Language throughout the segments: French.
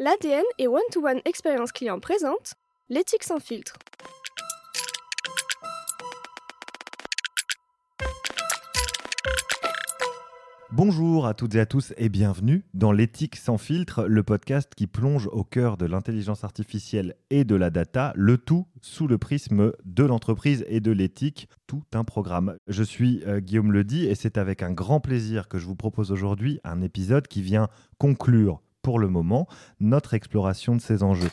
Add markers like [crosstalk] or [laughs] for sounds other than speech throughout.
L'ADN et One-to-One Expérience Client présente l'éthique sans filtre. Bonjour à toutes et à tous et bienvenue dans l'éthique sans filtre, le podcast qui plonge au cœur de l'intelligence artificielle et de la data, le tout sous le prisme de l'entreprise et de l'éthique, tout un programme. Je suis euh, Guillaume Ledy et c'est avec un grand plaisir que je vous propose aujourd'hui un épisode qui vient conclure pour le moment notre exploration de ces enjeux.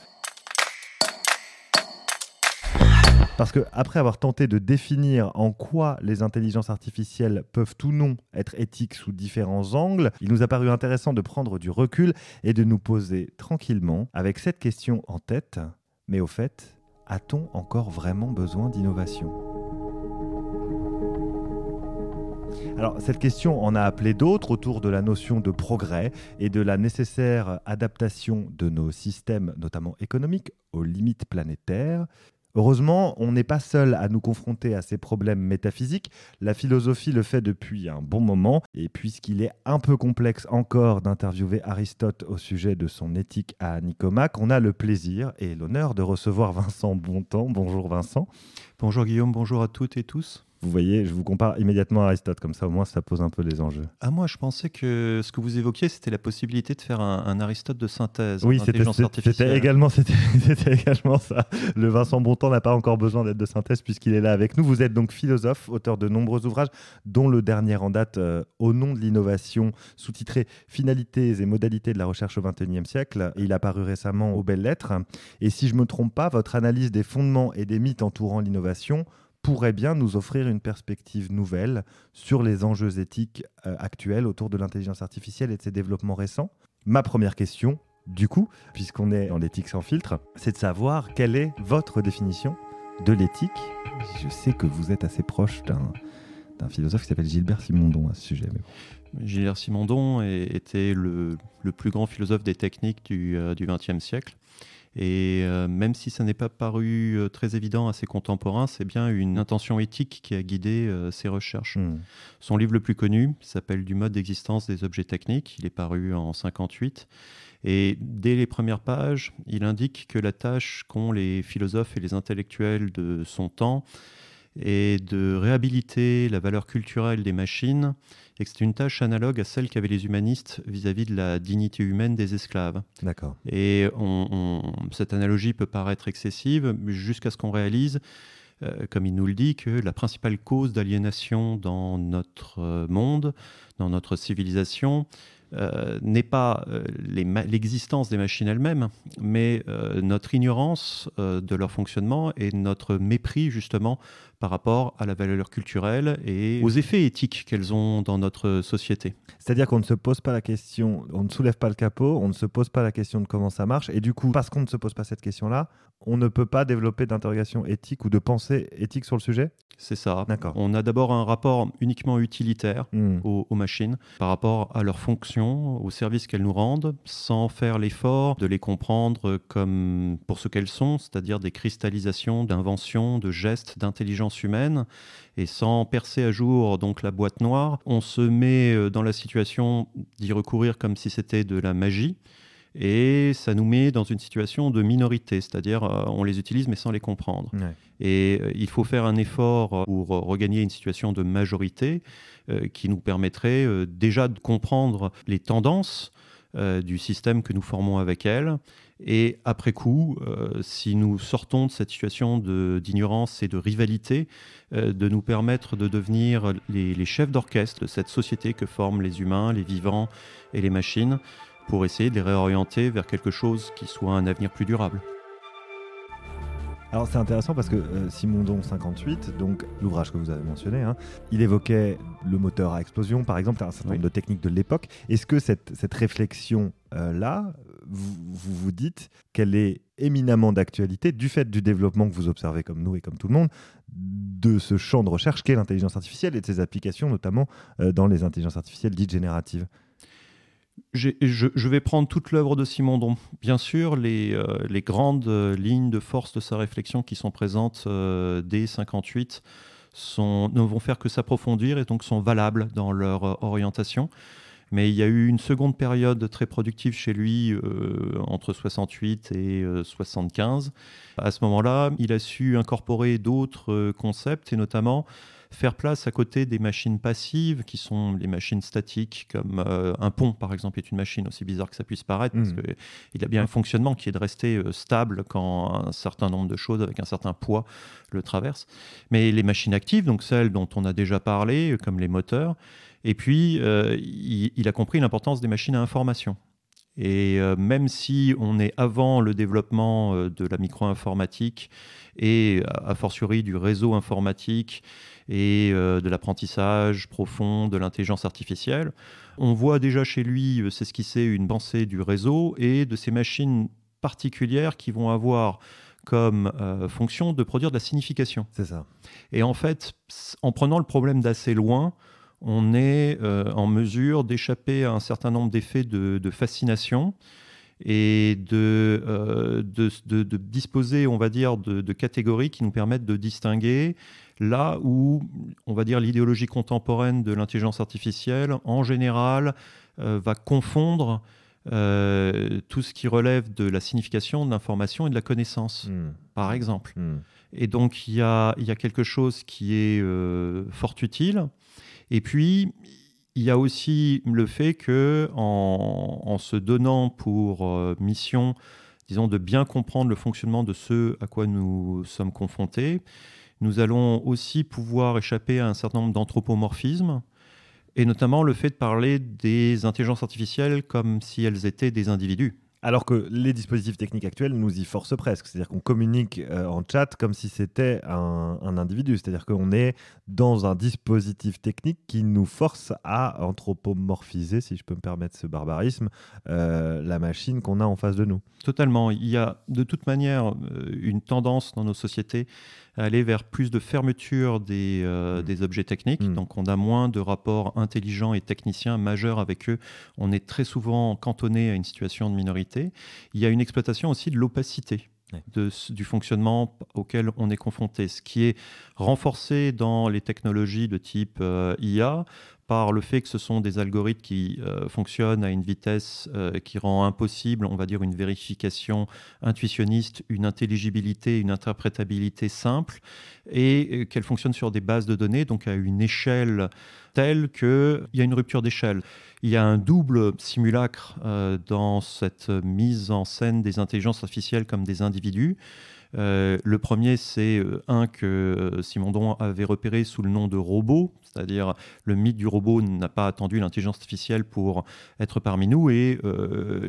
Parce que après avoir tenté de définir en quoi les intelligences artificielles peuvent ou non être éthiques sous différents angles, il nous a paru intéressant de prendre du recul et de nous poser tranquillement avec cette question en tête. Mais au fait, a-t-on encore vraiment besoin d'innovation? Alors cette question en a appelé d'autres autour de la notion de progrès et de la nécessaire adaptation de nos systèmes, notamment économiques, aux limites planétaires. Heureusement, on n'est pas seul à nous confronter à ces problèmes métaphysiques. La philosophie le fait depuis un bon moment, et puisqu'il est un peu complexe encore d'interviewer Aristote au sujet de son éthique à Nicomaque, on a le plaisir et l'honneur de recevoir Vincent Bontemps. Bonjour Vincent. Bonjour Guillaume, bonjour à toutes et tous. Vous voyez, je vous compare immédiatement à Aristote, comme ça au moins ça pose un peu les enjeux. Ah moi je pensais que ce que vous évoquiez c'était la possibilité de faire un, Aristote de synthèse. Oui, c'était également, [laughs] également ça. Le Vincent Bontemps n'a pas encore besoin d'être de synthèse puisqu'il est là avec nous. Vous êtes donc philosophe, auteur de nombreux ouvrages, dont le dernier en date euh, Au nom de l'innovation, sous-titré Finalités et modalités de la recherche au XXIe siècle. Il a paru récemment aux Belles Lettres. Et si je ne me trompe pas, votre analyse des fondements et des mythes entourant l'innovation pourrait bien nous offrir une perspective nouvelle sur les enjeux éthiques euh, actuels autour de l'intelligence artificielle et de ses développements récents. Ma première question, du coup, puisqu'on est dans l'éthique sans filtre, c'est de savoir quelle est votre définition de l'éthique. Je sais que vous êtes assez proche d'un philosophe qui s'appelle Gilbert Simondon à ce sujet. Gilbert Simondon était le, plus grand philosophe des techniques du XXe euh, siècle. Et euh, même si ça n'est pas paru euh, très évident à ses contemporains, c'est bien une intention éthique qui a guidé euh, ses recherches. Hmm. Son livre le plus connu s'appelle Du mode d'existence des objets techniques. Il est paru en 58. Et dès les premières pages, il indique que la tâche qu'ont les philosophes et les intellectuels de son temps est de réhabiliter la valeur culturelle des machines et que c'est une tâche analogue à celle qu'avaient les humanistes vis-à-vis de la dignité humaine des esclaves. D'accord. Et cette analogie peut paraître excessive jusqu'à ce qu'on réalise, euh, comme il nous le dit, que la principale cause d'aliénation dans notre monde, dans notre civilisation, euh, n'est pas euh, l'existence des machines elles-mêmes, mais notre ignorance de leur fonctionnement et notre mépris justement par rapport à la valeur culturelle et aux effets éthiques qu'elles ont dans notre société. C'est-à-dire qu'on ne se pose pas la question, on ne soulève pas le capot, on ne se pose pas la question de comment ça marche, et du coup, parce qu'on ne se pose pas cette question-là, on ne peut pas développer d'interrogation éthique ou de pensée éthique sur le sujet? C'est ça. D'accord. On a d'abord un rapport uniquement utilitaire hmm. aux, aux, machines par rapport à leurs fonctions, aux services qu'elles nous rendent, sans faire l'effort de les comprendre comme pour ce qu'elles sont, c'est-à-dire des cristallisations d'inventions, de gestes, d'intelligence humaine et sans percer à jour donc la boîte noire, on se met euh, dans la situation d'y recourir comme si c'était de la magie. Et ça nous met dans une situation de minorité, c'est-à-dire euh, on les utilise mais sans les comprendre. Et euh, il faut faire un effort pour regagner une situation de majorité qui nous permettrait déjà de comprendre les tendances du système que nous formons avec elles et après coup, euh, si nous sortons de cette situation d'ignorance et de rivalité, euh, de nous permettre de devenir les, les chefs d'orchestre de cette société que forment les humains, les vivants et les machines, pour essayer de les réorienter vers quelque chose qui soit un avenir plus durable. Alors c'est intéressant parce que euh, Simondon 58, donc l'ouvrage que vous avez mentionné, hein, il évoquait le moteur à explosion par exemple, un certain nombre de techniques de l'époque. Est-ce que cette, cette réflexion-là, vous, vous, dites qu'elle est éminemment d'actualité du fait du développement que vous observez comme nous et comme tout le monde de ce champ de recherche qu'est l'intelligence artificielle et de ses applications notamment euh, dans les intelligences artificielles dites génératives je, vais prendre toute l'œuvre de Simondon. Bien sûr, les, euh, grandes euh, lignes de force de sa réflexion qui sont présentes dès 58 sont, ne vont faire que s'approfondir et donc sont valables dans leur orientation. Mais il y a eu une seconde période très productive chez lui entre 68 et 75. À ce moment-là, il a su incorporer d'autres concepts et notamment faire place à côté des machines passives qui sont les machines statiques, comme euh, un pont par exemple est une machine, aussi bizarre que ça puisse paraître, parce mmh. qu'il a bien un fonctionnement qui est de rester euh, stable quand un certain nombre de choses avec un certain poids le traversent. Mais les machines actives, donc celles dont on a déjà parlé, comme les moteurs, et puis euh, il, a compris l'importance des machines à information. Et même si on est avant le développement de la micro-informatique et a fortiori du réseau informatique et euh, de l'apprentissage profond, de l'intelligence artificielle. On voit déjà chez lui c'est ce qui c'est une pensée du réseau et de ces machines particulières qui vont avoir comme euh, fonction de produire de la signification. C'est ça. Et en fait, en prenant le problème d'assez loin, on est euh, en mesure d'échapper à un certain nombre d'effets de, fascination et de, de, disposer, on va dire, de, catégories qui nous permettent de distinguer là où, on va dire, l'idéologie contemporaine de l'intelligence artificielle, en général, euh, va confondre euh, tout ce qui relève de la signification de l'information et de la connaissance, hmm. par exemple. Hmm. Et donc, il y a, quelque chose qui est euh, fort utile. Et puis, il y a aussi le fait que, en, se donnant pour mission, disons, de bien comprendre le fonctionnement de ce à quoi nous sommes confrontés, nous allons aussi pouvoir échapper à un certain nombre d'anthropomorphismes, et notamment le fait de parler des intelligences artificielles comme si elles étaient des individus. Alors que les dispositifs techniques actuels nous y forcent presque. C'est-à-dire qu'on communique euh, en chat comme si c'était un, individu. C'est-à-dire qu'on est dans un dispositif technique qui nous force à anthropomorphiser, si je peux me permettre ce barbarisme, euh, la machine qu'on a en face de nous. Totalement. Il y a de toute manière euh, une tendance dans nos sociétés aller vers plus de fermeture des, euh, mmh. objets techniques. Mmh. Donc on a moins de rapports intelligents et techniciens majeurs avec eux. On est très souvent cantonné à une situation de minorité. Il y a une exploitation aussi de l'opacité. du fonctionnement auquel on est confronté, ce qui est renforcé dans les technologies de type euh, IA par le fait que ce sont des algorithmes qui euh, fonctionnent à une vitesse euh, qui rend impossible, on va dire, une vérification intuitionniste, une intelligibilité, une interprétabilité simple, et euh, qu'elles fonctionnent sur des bases de données, donc à une échelle telle qu'il y a une rupture d'échelle. Il y a un double simulacre dans cette mise en scène des intelligences artificielles comme des individus. Euh, le premier, c'est euh, un que euh, Simondon avait repéré sous le nom de robot, c'est-à-dire le mythe du robot n'a pas attendu l'intelligence artificielle pour être parmi nous, et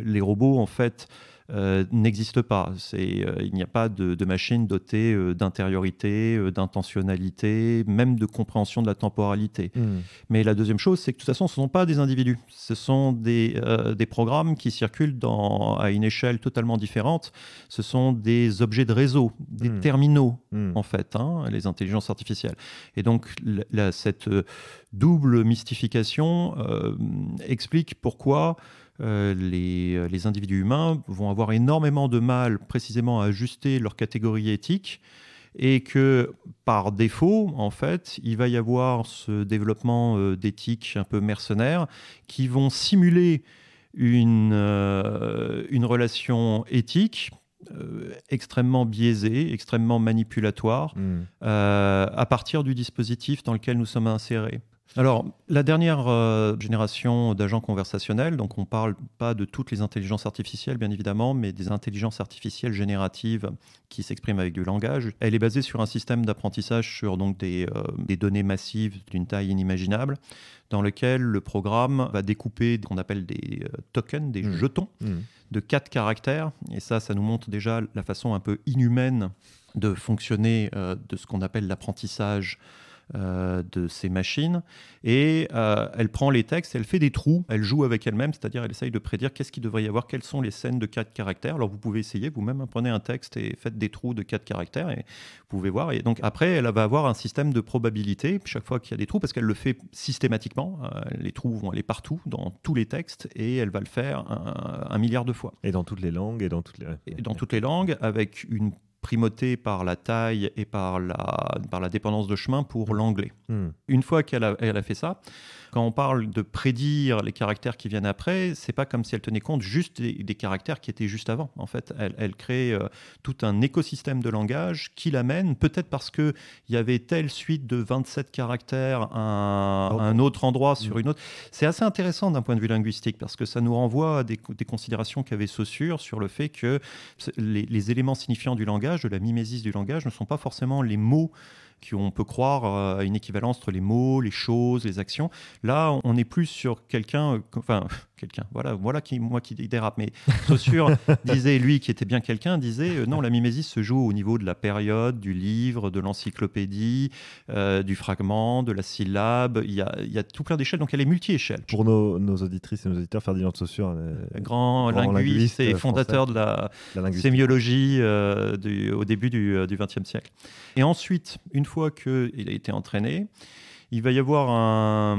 les robots, en fait, euh, n'existe pas. Euh, il n'y a pas de, machine dotée euh, d'intériorité, d'intentionnalité, même de compréhension de la temporalité. Hmm. Mais la deuxième chose, c'est que de toute façon, ce ne sont pas des individus. Ce sont des, programmes qui circulent à une échelle totalement différente. Ce sont des objets de réseau, des hmm. terminaux, hmm. en fait, hein, les intelligences artificielles. Et donc, cette double mystification explique pourquoi euh, euh, les, individus humains vont avoir énormément de mal précisément à ajuster leur catégorie éthique et que par défaut, en fait, il va y avoir ce développement euh, d'éthique un peu mercenaire qui vont simuler une, une relation éthique extrêmement biaisée, extrêmement manipulatoire, mmh. à partir du dispositif dans lequel nous sommes insérés. Alors, la dernière euh, génération d'agents conversationnels, donc on ne parle pas de toutes les intelligences artificielles, bien évidemment, mais des intelligences artificielles génératives qui s'expriment avec du langage. Elle est basée sur un système d'apprentissage sur donc, des, euh, données massives d'une taille inimaginable, dans lequel le programme va découper ce qu'on appelle des euh, tokens, des mmh. jetons mmh. de quatre caractères. Et ça, ça nous montre déjà la façon un peu inhumaine de fonctionner de ce qu'on appelle l'apprentissage euh, de ces machines. Et euh, elle prend les textes, elle fait des trous, elle joue avec elle-même, c'est-à-dire elle essaye de prédire qu'est-ce qu'il devrait y avoir, quelles sont les scènes de quatre caractères. Alors vous pouvez essayer vous-même, hein, prenez un texte et faites des trous de quatre caractères et vous pouvez voir. Et donc après, elle va avoir un système de probabilité chaque fois qu'il y a des trous, parce qu'elle le fait systématiquement. Euh, les trous vont aller partout, dans tous les textes, et elle va le faire un, milliard de fois. Et dans toutes les langues, et dans toutes les... Et dans toutes les langues, avec une primauté par la taille et par la, par la dépendance de chemin pour l'anglais. Hmm. Une fois qu'elle a, elle a fait ça, quand on parle de prédire les caractères qui viennent après, c'est pas comme si elle tenait compte juste des, caractères qui étaient juste avant. En fait, elle, crée euh, tout un écosystème de langage qui l'amène, peut-être parce qu'il y avait telle suite de 27 caractères à, un autre endroit sur mm. une autre. C'est assez intéressant d'un point de vue linguistique parce que ça nous renvoie à des, considérations qu'avait Saussure sur le fait que les, les éléments signifiants du langage, de la mimésis du langage, ne sont pas forcément les mots qu'on peut croire euh, à une équivalence entre les mots, les choses, les actions. Là, on est plus sur quelqu'un, enfin, quelqu'un, voilà, voilà qui, moi qui dérape, mais Saussure [laughs] disait, lui qui était bien quelqu'un, disait euh, non, la mimésis se joue au niveau de la période, du livre, de l'encyclopédie, du fragment, de la syllabe, il y a, il y a tout plein d'échelles, donc elle est multi-échelle. Pour nos, auditrices et nos auditeurs, Ferdinand de Saussure, grand, linguiste, et fondateur de la, sémiologie au début du XXe siècle. Et ensuite, une fois qu'il a été entraîné, il va y avoir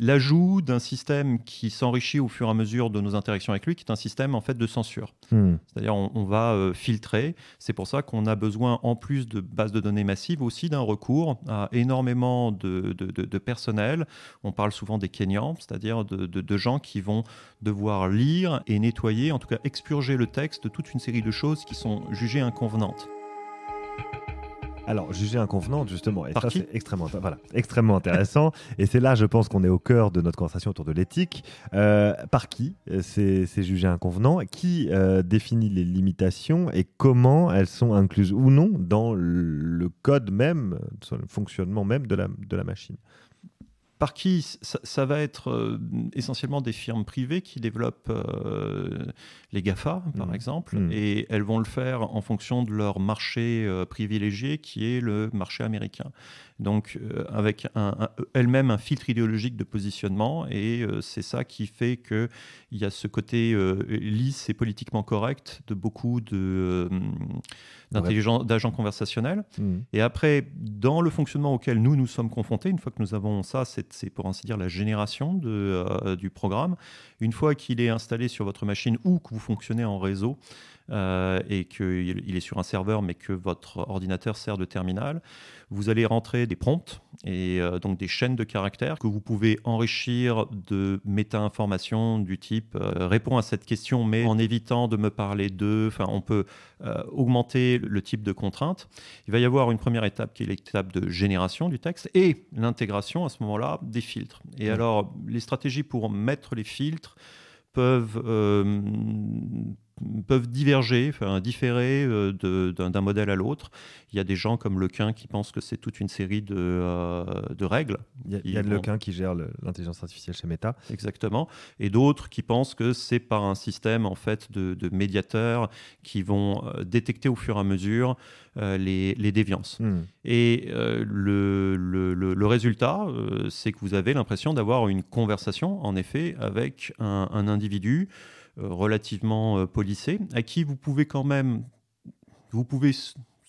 l'ajout d'un système qui s'enrichit au fur et à mesure de nos interactions avec lui, qui est un système en fait de censure. Hmm. C'est-à-dire on, va euh, filtrer. C'est pour ça qu'on a besoin, en plus de bases de données massives, aussi d'un recours à énormément de, de, personnel. On parle souvent des Kenyans, c'est-à-dire de, gens qui vont devoir lire et nettoyer, en tout cas expurger le texte de toute une série de choses qui sont jugées inconvenantes. Alors, juger inconvenant, justement, et ça c'est extrêmement, voilà, extrêmement intéressant. [laughs] et c'est là, je pense, qu'on est au cœur de notre conversation autour de l'éthique. Euh, par qui euh, c'est jugé inconvenant Qui euh, définit les limitations et comment elles sont incluses ou non dans le code même, le fonctionnement même de la, de la machine? Par qui ça, va être euh, essentiellement des firmes privées qui développent euh, les GAFA, par mmh. exemple, mmh. et elles vont le faire en fonction de leur marché euh, privilégié, qui est le marché américain donc avec elle-même un filtre idéologique de positionnement, et c'est ça qui fait qu'il y a ce côté lisse et politiquement correct de beaucoup d'agents conversationnels. Mmh. Et après, dans le fonctionnement auquel nous nous sommes confrontés, une fois que nous avons ça, c'est pour ainsi dire la génération de, du programme. Une fois qu'il est installé sur votre machine ou que vous fonctionnez en réseau, euh, et qu'il est sur un serveur mais que votre ordinateur sert de terminal, vous allez rentrer des prompts et euh, donc des chaînes de caractères que vous pouvez enrichir de méta-informations du type euh, répond à cette question mais en évitant de me parler d'eux. Enfin, on peut augmenter le type de contrainte. Il va y avoir une première étape qui est l'étape de génération du texte et l'intégration à ce moment-là des filtres. Et alors, les stratégies pour mettre les filtres peuvent peuvent diverger, enfin, différer euh, d'un modèle à l'autre. Il y a des gens comme Lequin qui pensent que c'est toute une série de, euh, de règles. Il y a, il Lequin qui gère l'intelligence artificielle chez Meta. Exactement. Et d'autres qui pensent que c'est par un système en fait de, médiateurs qui vont euh, détecter au fur et à mesure les, les, déviances. Hmm. Et le, le, le, résultat, c'est que vous avez l'impression d'avoir une conversation, en effet, avec un, un individu relativement euh, policé, à qui vous pouvez quand même, vous pouvez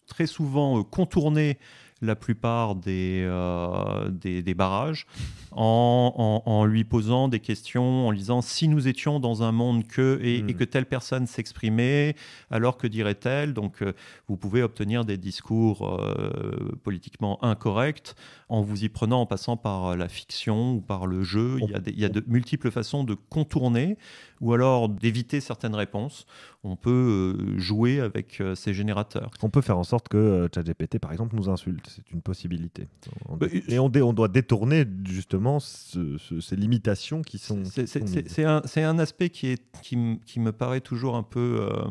très souvent euh, contourner la plupart des, euh, des, barrages en, en, lui posant des questions, en disant si nous étions dans un monde que et, hmm. que telle personne s'exprimait, alors que dirait-elle? Donc euh, vous pouvez obtenir des discours euh, politiquement incorrects en vous y prenant en passant par la fiction ou par le jeu. Il y a, il y a de multiples façons de contourner ou alors d'éviter certaines réponses. On peut jouer avec ces générateurs. On peut faire en sorte que ChatGPT, par exemple, nous insulte c'est une possibilité. Bah, et on, on, doit détourner justement ces limitations qui sont. C'est un, un, aspect qui, est, qui, qui, me paraît toujours un peu. Euh,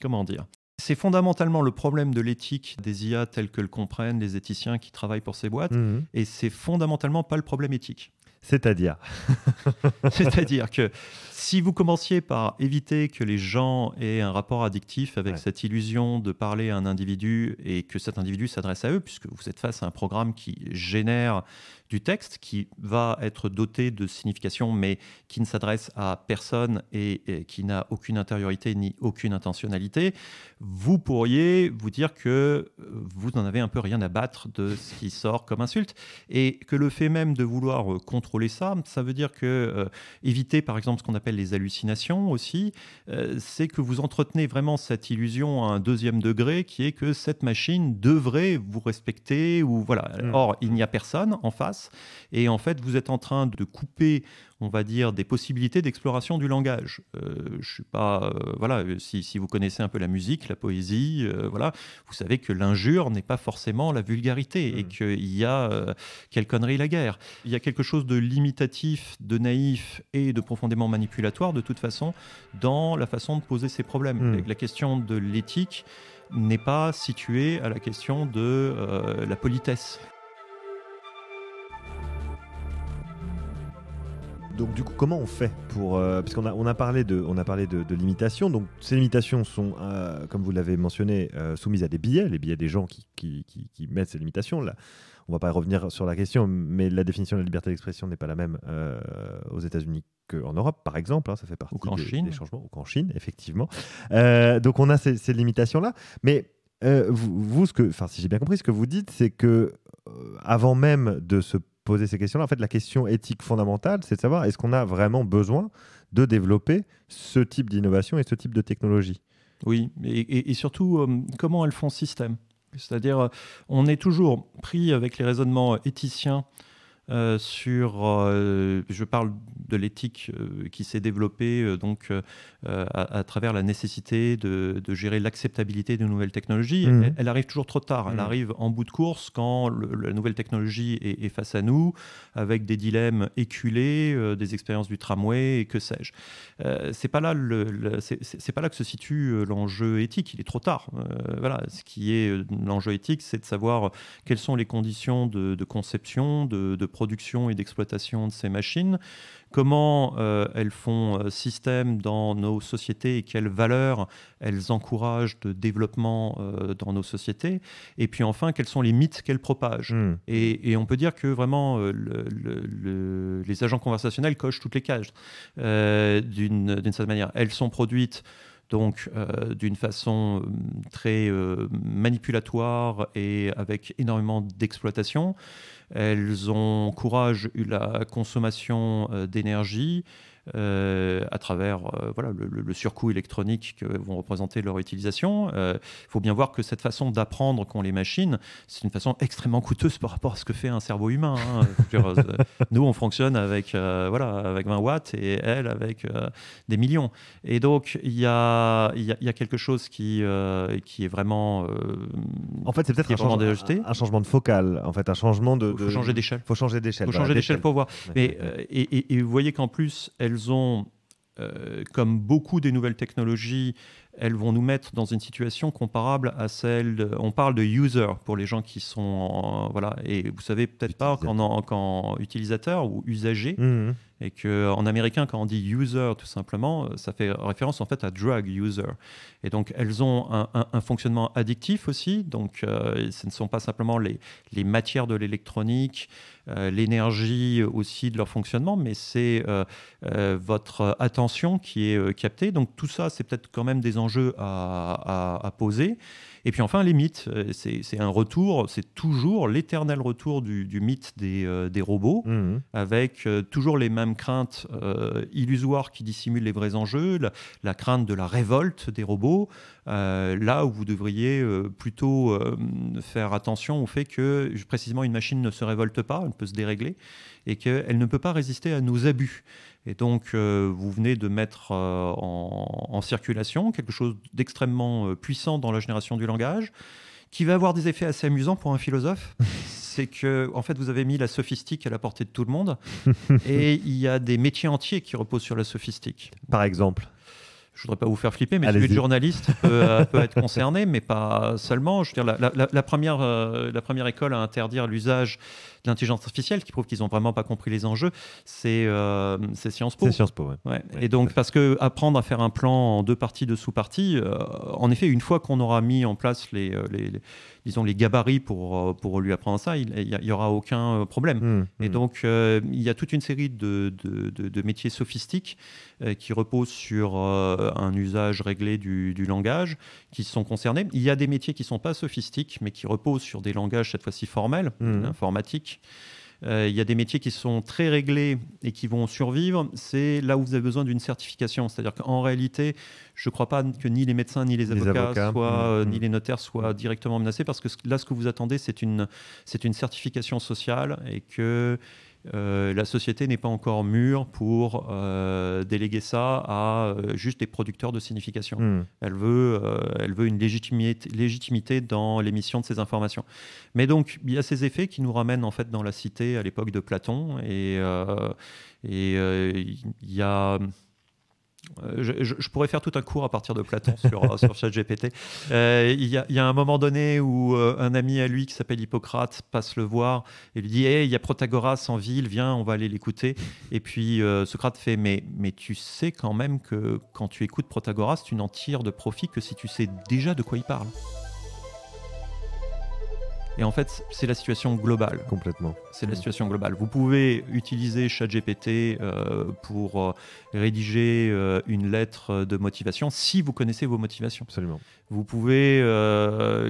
comment dire? C'est fondamentalement le problème de l'éthique des IA tels que le comprennent les éthiciens qui travaillent pour ces boîtes, mmh et c'est fondamentalement pas le problème éthique. C'est-à-dire. [laughs] C'est-à-dire que si vous commenciez par éviter que les gens aient un rapport addictif avec cette illusion de parler à un individu et que cet individu s'adresse à eux, puisque vous êtes face à un programme qui génère du texte, qui va être doté de signification, mais qui ne s'adresse à personne et, qui n'a aucune intériorité ni aucune intentionnalité, vous pourriez vous dire que vous n'en avez un peu rien à battre de ce qui sort comme insulte et que le fait même de vouloir contrôler contrôler ça. Ça veut dire que éviter par exemple ce qu'on appelle les hallucinations aussi, c'est que vous entretenez vraiment cette illusion à un deuxième degré qui est que cette machine devrait vous respecter ou voilà. Mm. Or, il n'y a personne en face et en fait, vous êtes en train de couper on va dire, des possibilités d'exploration du langage. Euh, je suis pas, euh, voilà, si, si, vous connaissez un peu la musique, la poésie, euh, voilà, vous savez que l'injure n'est pas forcément la vulgarité et mm. qu'il y a quelle connerie la guerre. Il y a quelque chose de limitatif, de naïf et de profondément manipulatoire de toute façon dans la façon de poser ces problèmes. Mm. La question de l'éthique n'est pas située à la question de la politesse. Donc du coup, comment on fait pour euh, parce qu'on a on a parlé de on a parlé de, limitations. Donc ces limitations sont, euh, comme vous l'avez mentionné, euh, soumises à des billets, les billets des gens qui, qui, qui, mettent ces limitations. Là, on va pas revenir sur la question, mais la définition de la liberté d'expression n'est pas la même aux États-Unis qu'en Europe, par exemple. Hein, ça fait partie des, Chine. des, changements. Ou qu'en Chine, effectivement. donc on a ces, ces limitations là, mais vous, vous, ce que, enfin, si j'ai bien compris, ce que vous dites, c'est que avant même de se poser ces questions-là. En fait, la question éthique fondamentale, c'est de savoir est-ce qu'on a vraiment besoin de développer ce type d'innovation et ce type de technologie? Oui, et, surtout, euh, comment elles font système? C'est-à-dire, euh, on est toujours pris avec les raisonnements éthiciens euh, sur, je parle de l'éthique qui s'est développée donc à, travers la nécessité de, gérer l'acceptabilité de nouvelles technologies. Mmh. Elle, arrive toujours trop tard. Elle mmh. arrive en bout de course quand la nouvelle technologie est, face à nous, avec des dilemmes éculés, des expériences du tramway et que sais-je. c'est pas là le, c'est pas là que se situe l'enjeu éthique. Il est trop tard. voilà, ce qui est l'enjeu éthique, c'est de savoir quelles sont les conditions de, conception, de, de production et d'exploitation de ces machines, comment euh, elles font euh, système dans nos sociétés et quelles valeurs elles encouragent de développement euh, dans nos sociétés, et puis enfin quels sont les mythes qu'elles propagent. Hmm. Et, on peut dire que vraiment les agents conversationnels cochent toutes les cages d'une certaine manière. Elles sont produites donc d'une façon très manipulatoire et avec énormément d'exploitation. Elles encouragent la consommation euh, d'énergie euh, à travers euh, voilà, le, surcoût électronique que vont représenter leur utilisation. Il euh, faut bien voir que cette façon d'apprendre qu'ont les machines, c'est une façon extrêmement coûteuse par rapport à ce que fait un cerveau humain. Hein. [laughs] nous, on fonctionne avec, voilà, avec 20 watts et elle avec des millions. Et donc, il y a, y, y a, quelque chose qui, qui est vraiment. en fait, c'est peut-être un, changement, un, changement de focal, en fait, un changement de. Il faut changer d'échelle. Il faut changer d'échelle. faut changer d'échelle pour voir. Mais, et, et, vous voyez qu'en plus, elle elles ont, euh, comme beaucoup des nouvelles technologies, elles vont nous mettre dans une situation comparable à celle. on parle de user pour les gens qui sont. voilà, et vous savez peut-être pas qu'en utilisateur ou usager. Mmh et qu'en américain, quand on dit user tout simplement, euh, ça fait référence en fait à drug user. Et donc elles ont un, fonctionnement addictif aussi, donc euh, ce ne sont pas simplement les, les matières de l'électronique, euh, l'énergie aussi de leur fonctionnement, mais c'est votre attention qui est captée. Donc tout ça, c'est peut-être quand même des enjeux à, à, à poser. Et puis enfin, les mythes, euh, c'est un retour, c'est toujours l'éternel retour du, mythe des, euh, robots, mmh. avec euh, toujours les mêmes craintes illusoires qui dissimulent les vrais enjeux, la, crainte de la révolte des robots, là où vous devriez plutôt faire attention au fait que précisément une machine ne se révolte pas, elle peut se dérégler, et qu'elle ne peut pas résister à nos abus. Et donc, euh, vous venez de mettre euh, en, circulation quelque chose d'extrêmement euh, puissant dans la génération du langage, qui va avoir des effets assez amusants pour un philosophe. [laughs] C'est que, en fait, vous avez mis la sophistique à la portée de tout le monde, [laughs] et il y a des métiers entiers qui reposent sur la sophistique. Par exemple je voudrais pas vous faire flipper, mais celui de journaliste [laughs] peut, être concerné, mais pas seulement? Je veux dire, la, première, la première école à interdire l'usage l'intelligence artificielle qui prouve qu'ils n'ont vraiment pas compris les enjeux, c'est euh, Sciences Po. C'est Sciences Po, ouais. Et donc, parce que apprendre à faire un plan en deux parties, deux sous-parties, euh, en effet, une fois qu'on aura mis en place les, euh, les, disons, les gabarits pour, euh, pour lui apprendre ça, il n'y aura aucun problème. Mmh, et mmh. donc, il y a toute une série de, de, de, métiers sophistiques qui reposent sur un usage réglé du, du, langage qui sont concernés. Il y a des métiers qui ne sont pas sophistiques, mais qui reposent sur des langages, cette fois-ci formels, mmh. informatiques il y a des métiers qui sont très réglés et qui vont survivre. C'est là où vous avez besoin d'une certification. C'est-à-dire qu'en réalité, je ne crois pas que ni les médecins, ni les avocats, soient, mmh, ni mmh. les notaires soient directement menacés parce que là, ce que vous attendez, c'est une, une certification sociale et que euh, la société n'est pas encore mûre pour euh, déléguer ça à euh, juste des producteurs de signification. Hmm. Elle, veut, elle veut une légitimité, légitimité dans l'émission de ces informations. Mais donc, il y a ces effets qui nous ramènent en fait dans la cité à l'époque de Platon. Et, et il y a euh, je, pourrais faire tout un cours à partir de Platon sur, sur ChatGPT. Euh, il, y a, un moment donné où euh, un ami à lui qui s'appelle Hippocrate passe le voir et lui dit il y a Protagoras en ville, viens, on va aller l'écouter. Et puis Socrate fait mais, mais tu sais quand même que quand tu écoutes Protagoras, tu n'en tires de profit que si tu sais déjà de quoi il parle. Et en fait, c'est la situation globale. Complètement. C'est la situation globale. Vous pouvez utiliser ChatGPT euh, pour euh, rédiger euh, une lettre de motivation si vous connaissez vos motivations. Absolument. Vous pouvez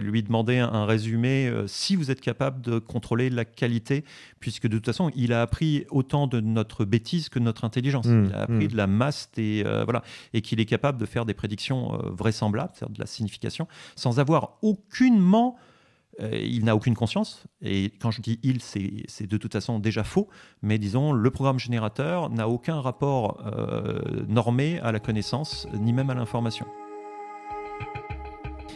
lui demander un, résumé si vous êtes capable de contrôler la qualité, puisque de toute façon, il a appris autant de notre bêtise que de notre intelligence. Mmh, il a appris mmh. de la masse et voilà, et qu'il est capable de faire des prédictions vraisemblables, c'est-à-dire de la signification, sans avoir aucunement euh, il n'a aucune conscience. Et quand je dis il, c'est de toute façon déjà faux. Mais disons, le programme générateur n'a aucun rapport euh, normé à la connaissance, ni même à l'information.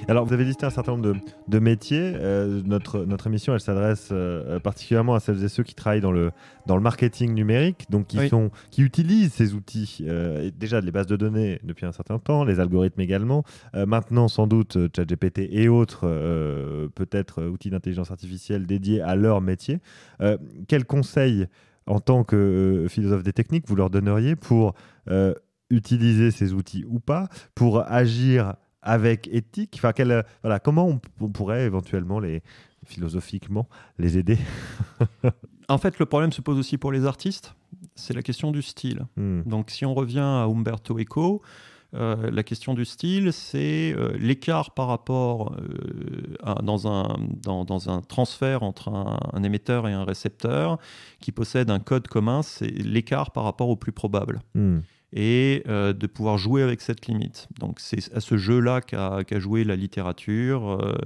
Alors, vous avez listé un certain nombre de, métiers. Euh, notre, notre émission, elle s'adresse euh, particulièrement à celles et ceux qui travaillent dans le, dans le marketing numérique, donc qui, sont, qui utilisent ces outils, euh, déjà les bases de données depuis un certain temps, les algorithmes également. maintenant, sans doute, ChatGPT et autres, peut-être outils d'intelligence artificielle dédiés à leur métier. quels conseils, en tant que philosophe des techniques, vous leur donneriez pour utiliser ces outils ou pas, pour agir avec éthique enfin, quelle, voilà, Comment on, pourrait éventuellement, les, philosophiquement, les aider? [laughs] En fait, le problème se pose aussi pour les artistes, c'est la question du style. Hmm. Donc si on revient à Umberto Eco, euh, la question du style, c'est euh, l'écart par rapport euh, dans, un, dans, dans, un transfert entre un, émetteur et un récepteur qui possède un code commun, c'est l'écart par rapport au plus probable. Hmm et euh, de pouvoir jouer avec cette limite. Donc c'est à ce jeu-là qu'a joué la littérature, euh,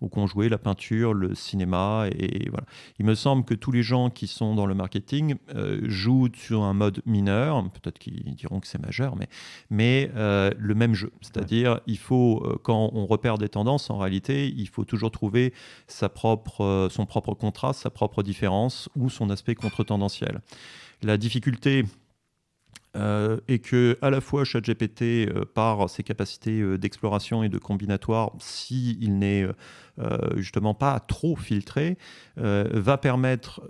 ou qu'ont joué la peinture, le cinéma, et, voilà. Il me semble que tous les gens qui sont dans le marketing euh, jouent sur un mode mineur, peut-être qu'ils diront que c'est majeur, mais, mais le même jeu. C'est-à-dire, il faut, quand on repère des tendances, en réalité, il faut toujours trouver sa propre, son propre contraste, sa propre différence ou son aspect contre-tendanciel. La difficulté euh, et que à la fois ChatGPT, euh, par ses capacités euh, d'exploration et de combinatoire, s'il n'est justement pas trop filtré, va permettre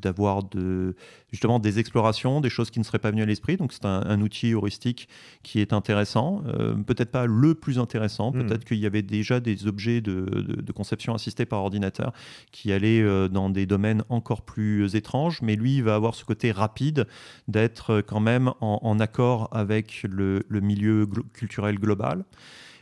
d'avoir de, justement des explorations, des choses qui ne seraient pas venues à l'esprit. Donc c'est un, outil heuristique qui est intéressant, peut-être pas le plus intéressant, hmm. peut-être qu'il y avait déjà des objets de, de, conception assistée par ordinateur qui allaient dans des domaines encore plus étranges, mais lui il va avoir ce côté rapide d'être quand même en, accord avec le, milieu culturel global.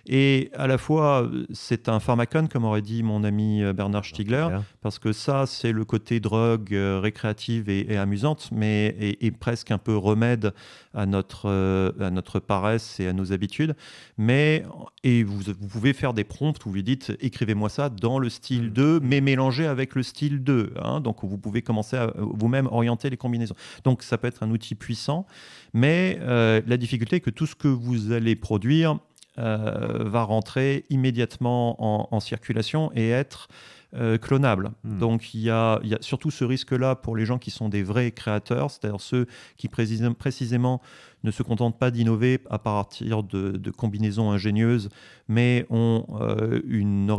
Et à la fois, c'est un pharmacone, comme aurait dit mon ami euh, Bernard Stiegler, parce que ça, c'est le côté drogue euh, récréative et, amusante, mais et, presque un peu remède à notre, euh, à notre paresse et à nos habitudes. Mais, et vous, vous pouvez faire des prompts où vous dites écrivez-moi ça dans le style 2, mm. mais mélangé avec le style 2. Hein, donc vous pouvez commencer à vous-même orienter les combinaisons. Donc ça peut être un outil puissant, mais la difficulté est que tout ce que vous allez produire, euh, va rentrer immédiatement en, circulation et être euh, clonable. Hmm. Donc il y, a, surtout ce risque-là pour les gens qui sont des vrais créateurs, c'est-à-dire ceux qui précisément ne se contentent pas d'innover à partir de, combinaisons ingénieuses, mais ont euh, une,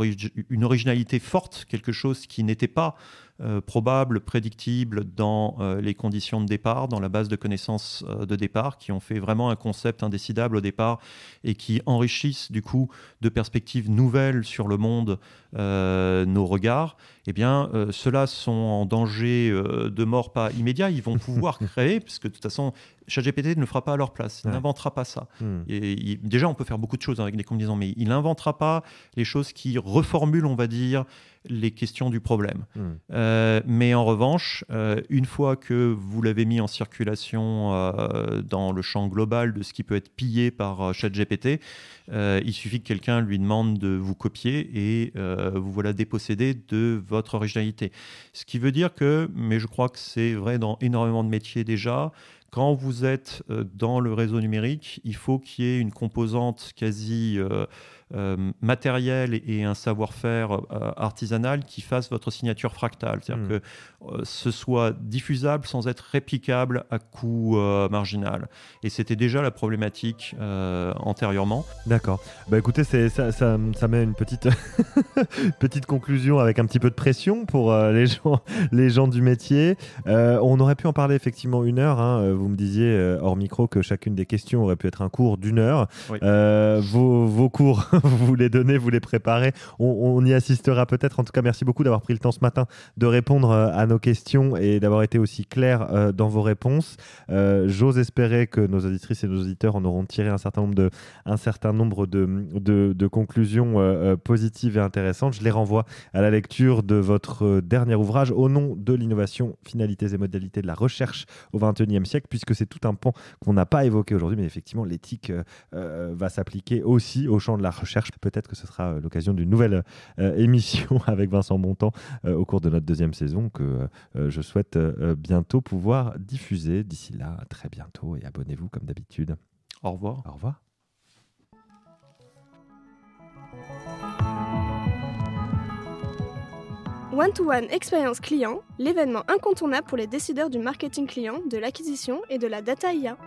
une, originalité forte, quelque chose qui n'était pas euh, probable, prédictible dans euh, les conditions de départ, dans la base de connaissances de départ, qui ont fait vraiment un concept indécidable au départ et qui enrichissent du coup de perspectives nouvelles sur le monde nos regards, eh bien, ceux-là sont en danger de mort pas immédiat. Ils vont pouvoir [laughs] créer, puisque de toute façon, ChatGPT ne le fera pas à leur place. Il n'inventera pas ça. Hmm. Et, déjà, on peut faire beaucoup de choses avec des combinaisons, mais il n'inventera pas les choses qui reformulent, on va dire, les questions du problème. Hmm. Euh, mais en revanche, euh, une fois que vous l'avez mis en circulation euh, dans le champ global de ce qui peut être pillé par ChatGPT, il suffit que quelqu'un lui demande de vous copier et vous voilà dépossédé de votre originalité. Ce qui veut dire que, mais je crois que c'est vrai dans énormément de métiers déjà, quand vous êtes dans le réseau numérique, il faut qu'il y ait une composante quasi euh, matériel et un savoir-faire euh, artisanal qui fasse votre signature fractale. C'est-à-dire hmm. que euh, ce soit diffusable sans être réplicable à coût marginal. Et c'était déjà la problématique antérieurement. D'accord. Bah écoutez, ça, ça, ça, met une petite, [laughs] petite conclusion avec un petit peu de pression pour les, gens, [laughs] les gens du métier. on aurait pu en parler effectivement une heure. Hein. Vous me disiez hors micro que chacune des questions aurait pu être un cours d'une heure. vos, vos cours [laughs] vous les donnez, vous les préparez. On, y assistera peut-être. En tout cas, merci beaucoup d'avoir pris le temps ce matin de répondre euh, à nos questions et d'avoir été aussi clair euh, dans vos réponses. Euh, j'ose espérer que nos auditrices et nos auditeurs en auront tiré un certain nombre de, un certain nombre de, de, conclusions positives et intéressantes. Je les renvoie à la lecture de votre dernier ouvrage au nom de l'innovation, finalités et modalités de la recherche au XXIe siècle, puisque c'est tout un pan qu'on n'a pas évoqué aujourd'hui, mais effectivement, l'éthique va s'appliquer aussi au champ de la recherche Peut-être que ce sera euh, l'occasion d'une nouvelle euh, [laughs] émission avec Vincent Montant euh, au cours de notre deuxième saison que je souhaite bientôt pouvoir diffuser. D'ici là, très bientôt et abonnez-vous comme d'habitude. Au revoir. Au revoir. One-to-One Expérience Client, l'événement incontournable pour les décideurs du marketing client, de l'acquisition et de la data IA.